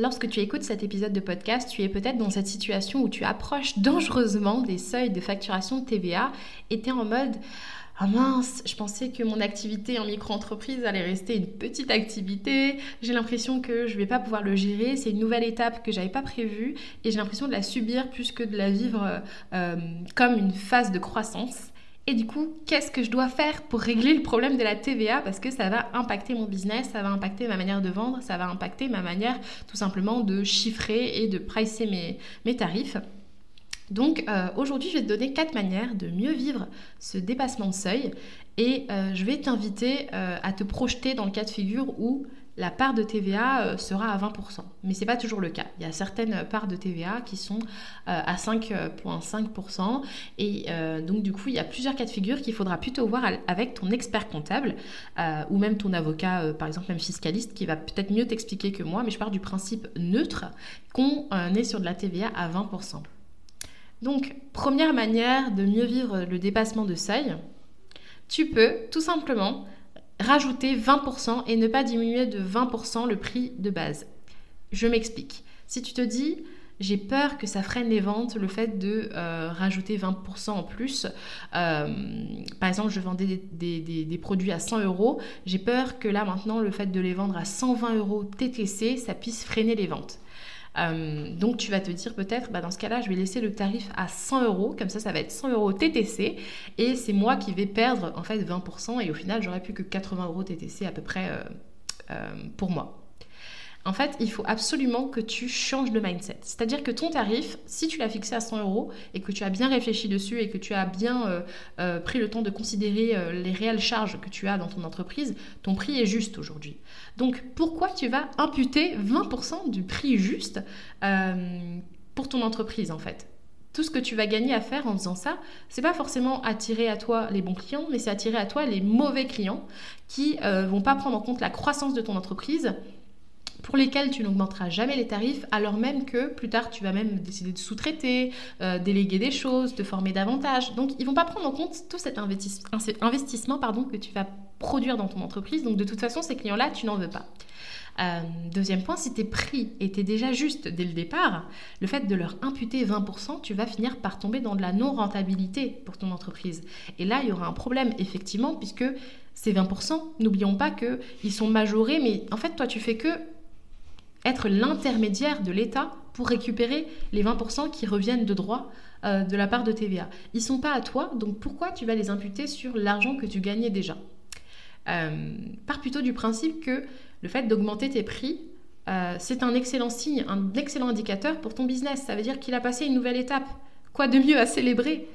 Lorsque tu écoutes cet épisode de podcast, tu es peut-être dans cette situation où tu approches dangereusement des seuils de facturation de TVA et tu es en mode ah mince, je pensais que mon activité en micro-entreprise allait rester une petite activité. J'ai l'impression que je vais pas pouvoir le gérer. C'est une nouvelle étape que j'avais pas prévue et j'ai l'impression de la subir plus que de la vivre euh, comme une phase de croissance. Et du coup, qu'est-ce que je dois faire pour régler le problème de la TVA Parce que ça va impacter mon business, ça va impacter ma manière de vendre, ça va impacter ma manière tout simplement de chiffrer et de pricer mes, tarifs. Donc euh, aujourd'hui, je vais te donner quatre manières de mieux vivre ce dépassement de seuil et euh, je vais t'inviter euh, à te projeter dans le cas de figure où la part de TVA euh, sera à 20%. Mais ce n'est pas toujours le cas. Il y a certaines parts de TVA qui sont euh, à 5,5%. Et euh, donc du coup, il y a plusieurs cas de figure qu'il faudra plutôt voir avec ton expert comptable ou même ton avocat, par exemple même fiscaliste, qui va peut-être mieux t'expliquer que moi. Mais je pars du principe neutre qu'on est sur de la TVA à 20%. Donc, première manière de mieux vivre le dépassement de seuil, tu peux tout simplement rajouter 20% et ne pas diminuer de 20% le prix de base. Je m'explique. Si tu te dis, j'ai peur que ça freine les ventes, le fait de euh, rajouter 20% en plus. Euh, par exemple, je vendais des, produits à 100 euros. J'ai peur que là maintenant, le fait de les vendre à 120 euros TTC, ça puisse freiner les ventes. Euh, donc tu vas te dire peut-être, bah, dans ce cas-là, je vais laisser le tarif à 100 euros, comme ça ça va être 100 euros TTC, et c'est moi qui vais perdre en fait 20%, et au final j'aurai plus que 80 euros TTC à peu près euh, euh, pour moi. En fait, il faut absolument que tu changes de mindset. C'est-à-dire que ton tarif, si tu l'as fixé à 100 euros et que tu as bien réfléchi dessus et que tu as bien euh, euh, pris le temps de considérer euh, les réelles charges que tu as dans ton entreprise, ton prix est juste aujourd'hui. Donc, pourquoi tu vas imputer 20% du prix juste pour ton entreprise en fait? Tout ce que tu vas gagner à faire en faisant ça, c'est pas forcément attirer à toi les bons clients, mais c'est attirer à toi les mauvais clients qui vont pas prendre en compte la croissance de ton entreprise pour lesquels tu n'augmenteras jamais les tarifs, alors même que plus tard tu vas même décider de sous-traiter, euh, déléguer des choses, te former davantage. Donc ils vont pas prendre en compte tout cet investissement que tu vas produire dans ton entreprise. Donc de toute façon, ces clients-là, tu n'en veux pas. Euh, deuxième point, si tes prix étaient déjà justes dès le départ, le fait de leur imputer 20%, tu vas finir par tomber dans de la non-rentabilité pour ton entreprise. Et là, il y aura un problème, effectivement, puisque ces 20%, n'oublions pas qu'ils sont majorés, mais en fait, toi, tu fais que être l'intermédiaire de l'État pour récupérer les 20% qui reviennent de droit euh, de la part de TVA. Ils ne sont pas à toi, donc pourquoi tu vas les imputer sur l'argent que tu gagnais déjà? Euh, plutôt du principe que le fait d'augmenter tes prix, euh, c'est un excellent signe, un excellent indicateur pour ton business. Ça veut dire qu'il a passé une nouvelle étape. Quoi de mieux à célébrer?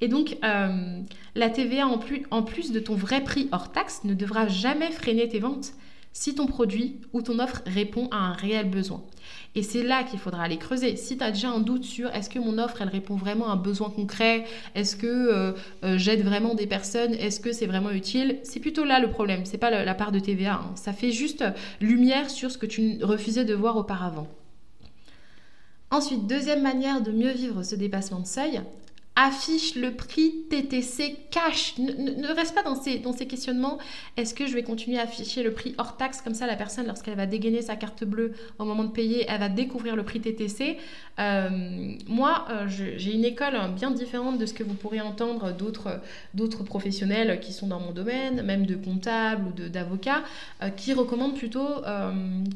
Et donc, la TVA en plus, en plus de ton vrai prix hors taxe ne devra jamais freiner tes ventes si ton produit ou ton offre répond à un réel besoin. Et c'est là qu'il faudra aller creuser. Si tu as déjà un doute sur est-ce que mon offre, elle répond vraiment à un besoin concret, est-ce que euh, euh, j'aide vraiment des personnes, est-ce que c'est vraiment utile, c'est plutôt là le problème, c'est pas la, part de TVA. Hein. Ça fait juste lumière sur ce que tu refusais de voir auparavant. Ensuite, deuxième manière de mieux vivre ce dépassement de seuil, affiche le prix TTC cash. Ne, reste pas dans ces, dans ces questionnements. Est-ce que je vais continuer à afficher le prix hors taxe Comme ça, la personne, lorsqu'elle va dégainer sa carte bleue au moment de payer, elle va découvrir le prix TTC. Euh, moi, euh, j'ai une école bien différente de ce que vous pourrez entendre d'autres professionnels qui sont dans mon domaine, même de comptables ou d'avocats, euh, qui recommandent plutôt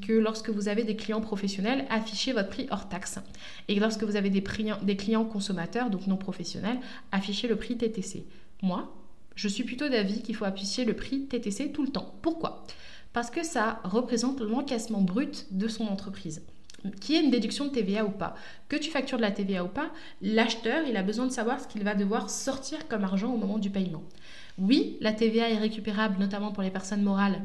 que lorsque vous avez des clients professionnels, affichez votre prix hors taxe. Et lorsque vous avez des clients consommateurs, donc non professionnels, afficher le prix TTC. Moi, je suis plutôt d'avis qu'il faut afficher le prix TTC tout le temps. Pourquoi? Parce que ça représente l'encaissement brut de son entreprise qui est une déduction de TVA ou pas. Que tu factures de la TVA ou pas, l'acheteur, il a besoin de savoir ce qu'il va devoir sortir comme argent au moment du paiement. Oui, la TVA est récupérable, notamment pour les personnes morales.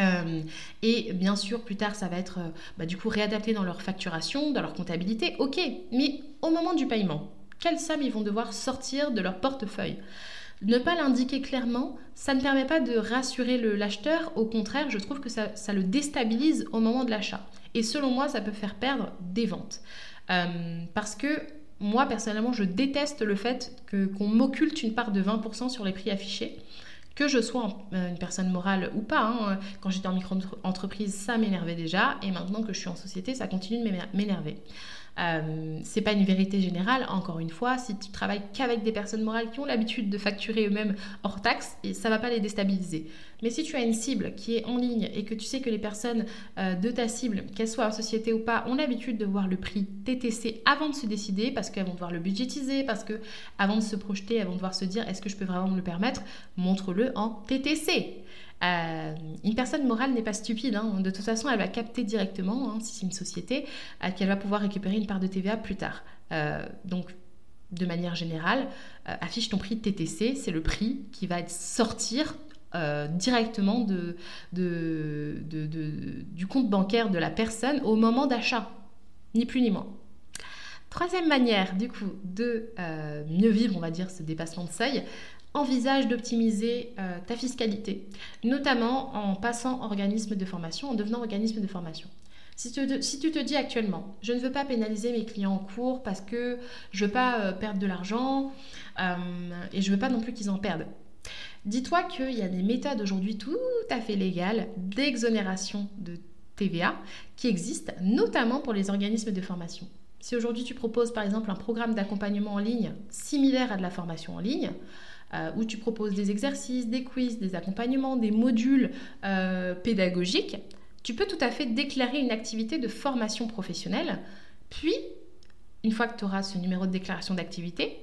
Euh, et bien sûr, plus tard, ça va être euh, bah, du coup réadapté dans leur facturation, dans leur comptabilité. Ok, mais au moment du paiement, quelle somme ils vont devoir sortir de leur portefeuille. Ne pas l'indiquer clairement, ça ne permet pas de rassurer l'acheteur, au contraire, je trouve que ça, le déstabilise au moment de l'achat. Et selon moi, ça peut faire perdre des ventes. Euh, parce que moi, personnellement, je déteste le fait qu'on m'occulte une part de 20% sur les prix affichés que je sois euh, une personne morale ou pas. Hein. Quand j'étais en micro-entreprise, ça m'énervait déjà, et maintenant que je suis en société, ça continue de m'énerver. Euh, c'est pas une vérité générale, encore une fois, si tu travailles qu'avec des personnes morales qui ont l'habitude de facturer eux-mêmes hors taxe, et ça va pas les déstabiliser. Mais si tu as une cible qui est en ligne et que tu sais que les personnes euh, de ta cible, qu'elles soient en société ou pas, ont l'habitude de voir le prix TTC avant de se décider, parce qu'elles vont devoir le budgétiser, parce que avant de se projeter, elles vont devoir se dire est-ce que je peux vraiment me le permettre Montre-le en TTC. Euh, une personne morale n'est pas stupide. Hein. De toute façon, elle va capter directement, hein, si c'est une société, euh, qu'elle va pouvoir récupérer une part de TVA plus tard. Donc, de manière générale, affiche ton prix TTC, c'est le prix qui va être sortir directement du compte bancaire de la personne au moment d'achat, ni plus ni moins. Troisième manière, du coup, de mieux vivre, on va dire, ce dépassement de seuil, envisage d'optimiser euh, ta fiscalité, notamment en passant organisme de formation, en devenant organisme de formation. Si tu, te, dis actuellement, je ne veux pas pénaliser mes clients en cours parce que je ne veux pas euh, perdre de l'argent euh, et je veux pas non plus qu'ils en perdent. Dis-toi qu'il y a des méthodes aujourd'hui tout à fait légales d'exonération de TVA qui existent, notamment pour les organismes de formation. Si aujourd'hui tu proposes par exemple un programme d'accompagnement en ligne similaire à de la formation en ligne, euh, où tu proposes des exercices, des quiz, des accompagnements, des modules euh, pédagogiques, tu peux tout à fait déclarer une activité de formation professionnelle. Puis, une fois que tu auras ce numéro de déclaration d'activité,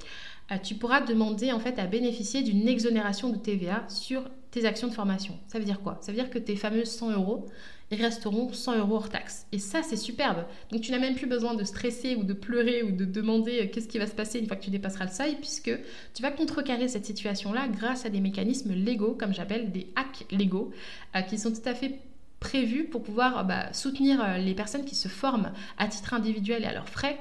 tu pourras demander en fait à bénéficier d'une exonération de TVA sur tes actions de formation. Ça veut dire quoi? Ça veut dire que tes fameux 100 euros, ils resteront 100 euros hors taxe. Et ça, c'est superbe. Donc tu n'as même plus besoin de stresser ou de pleurer ou de demander euh, qu'est-ce qui va se passer une fois que tu dépasseras le seuil, puisque tu vas contrecarrer cette situation-là grâce à des mécanismes légaux, comme j'appelle des hacks légaux, euh, qui sont tout à fait prévus pour pouvoir euh, bah, soutenir les personnes qui se forment à titre individuel et à leurs frais,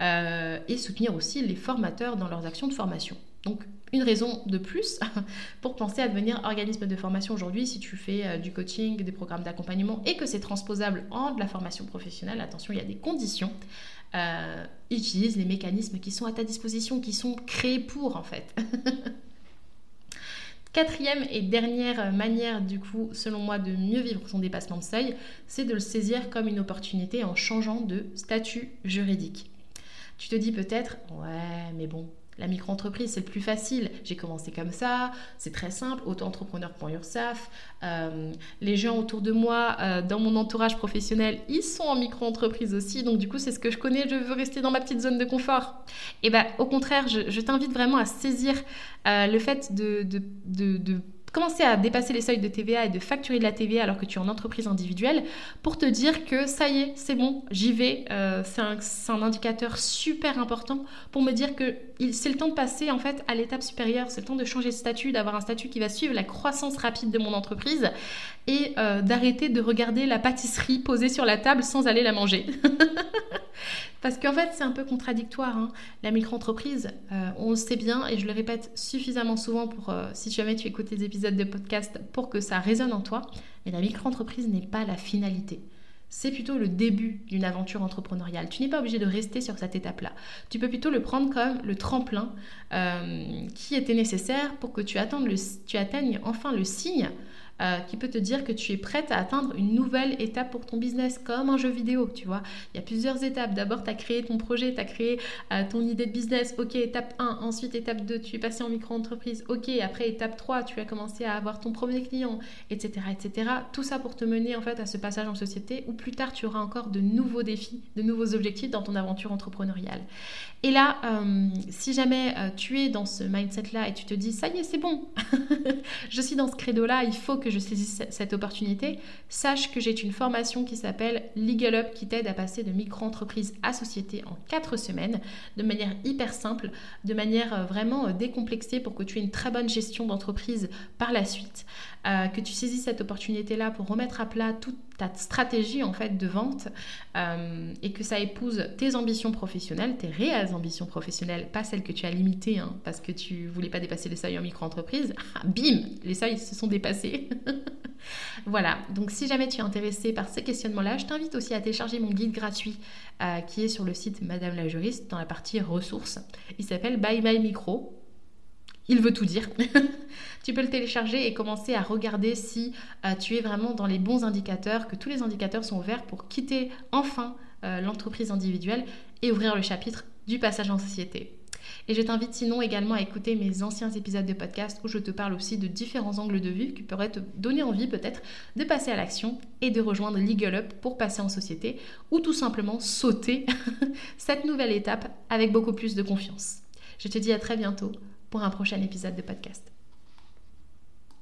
et soutenir aussi les formateurs dans leurs actions de formation. Donc une raison de plus pour penser à devenir organisme de formation aujourd'hui si tu fais euh, du coaching, des programmes d'accompagnement et que c'est transposable en de la formation professionnelle. Attention, il y a des conditions. Euh, utilise les mécanismes qui sont à ta disposition, qui sont créés pour en fait. Quatrième et dernière manière, du coup, selon moi, de mieux vivre son dépassement de seuil, c'est de le saisir comme une opportunité en changeant de statut juridique. Tu te dis peut-être, ouais, mais bon, la micro-entreprise, c'est le plus facile. J'ai commencé comme ça, c'est très simple, auto-entrepreneur.ursaf. Euh, les gens autour de moi, euh, dans mon entourage professionnel, ils sont en micro-entreprise aussi. Donc du coup, c'est ce que je connais, je veux rester dans ma petite zone de confort. Et bien, au contraire, je, t'invite vraiment à saisir euh, le fait de commencer à dépasser les seuils de TVA et de facturer de la TVA alors que tu es en entreprise individuelle pour te dire que ça y est, c'est bon, j'y vais. Euh, c'est un, indicateur super important pour me dire que c'est le temps de passer en fait à l'étape supérieure, c'est le temps de changer de statut, d'avoir un statut qui va suivre la croissance rapide de mon entreprise et euh, d'arrêter de regarder la pâtisserie posée sur la table sans aller la manger. Parce qu'en fait, c'est un peu contradictoire. Hein. La micro-entreprise, euh, on le sait bien, et je le répète suffisamment souvent pour, euh, si jamais tu écoutes des épisodes de podcast, pour que ça résonne en toi, mais la micro-entreprise n'est pas la finalité. c'est plutôt le début d'une aventure entrepreneuriale. Tu n'es pas obligé de rester sur cette étape-là. Tu peux plutôt le prendre comme le tremplin euh, qui était nécessaire pour que tu atteignes enfin le signe euh, qui peut te dire que tu es prête à atteindre une nouvelle étape pour ton business, comme un jeu vidéo, tu vois. Il y a plusieurs étapes. D'abord, tu as créé ton projet, tu as créé euh, ton idée de business. Ok, étape 1. Ensuite, étape 2, tu es passé en micro-entreprise. Ok, après, étape 3, tu as commencé à avoir ton premier client, etc., etc. Tout ça pour te mener en fait à ce passage en société où plus tard, tu auras encore de nouveaux défis, de nouveaux objectifs dans ton aventure entrepreneuriale. Et là, euh, si jamais tu es dans ce mindset-là et tu te dis, ça y est, c'est bon, je suis dans ce credo-là, il faut que que je saisisse cette opportunité, sache que j'ai une formation qui s'appelle Legal Up qui t'aide à passer de micro-entreprise à société en 4 semaines de manière hyper simple, de manière euh, vraiment euh, décomplexée pour que tu aies une très bonne gestion d'entreprise par la suite, euh, que tu saisisses cette opportunité-là pour remettre à plat toute ta stratégie en fait de vente et que ça épouse tes ambitions professionnelles, tes réelles ambitions professionnelles, pas celles que tu as limitées hein, parce que tu voulais pas dépasser les seuils en micro-entreprise. Bim, les seuils se sont dépassés. voilà, donc si jamais tu es intéressé par ces questionnements-là, je t'invite aussi à télécharger mon guide gratuit euh, qui est sur le site Madame la juriste dans la partie ressources. Il s'appelle Bye Bye Micro. Il veut tout dire. tu peux le télécharger et commencer à regarder si euh, tu es vraiment dans les bons indicateurs, que tous les indicateurs sont ouverts pour quitter enfin euh, l'entreprise individuelle et ouvrir le chapitre du passage en société. Et je t'invite sinon également à écouter mes anciens épisodes de podcast où je te parle aussi de différents angles de vue qui pourraient te donner envie peut-être de passer à l'action et de rejoindre Legal Up pour passer en société ou tout simplement sauter cette nouvelle étape avec beaucoup plus de confiance. Je te dis à très bientôt pour un prochain épisode de podcast.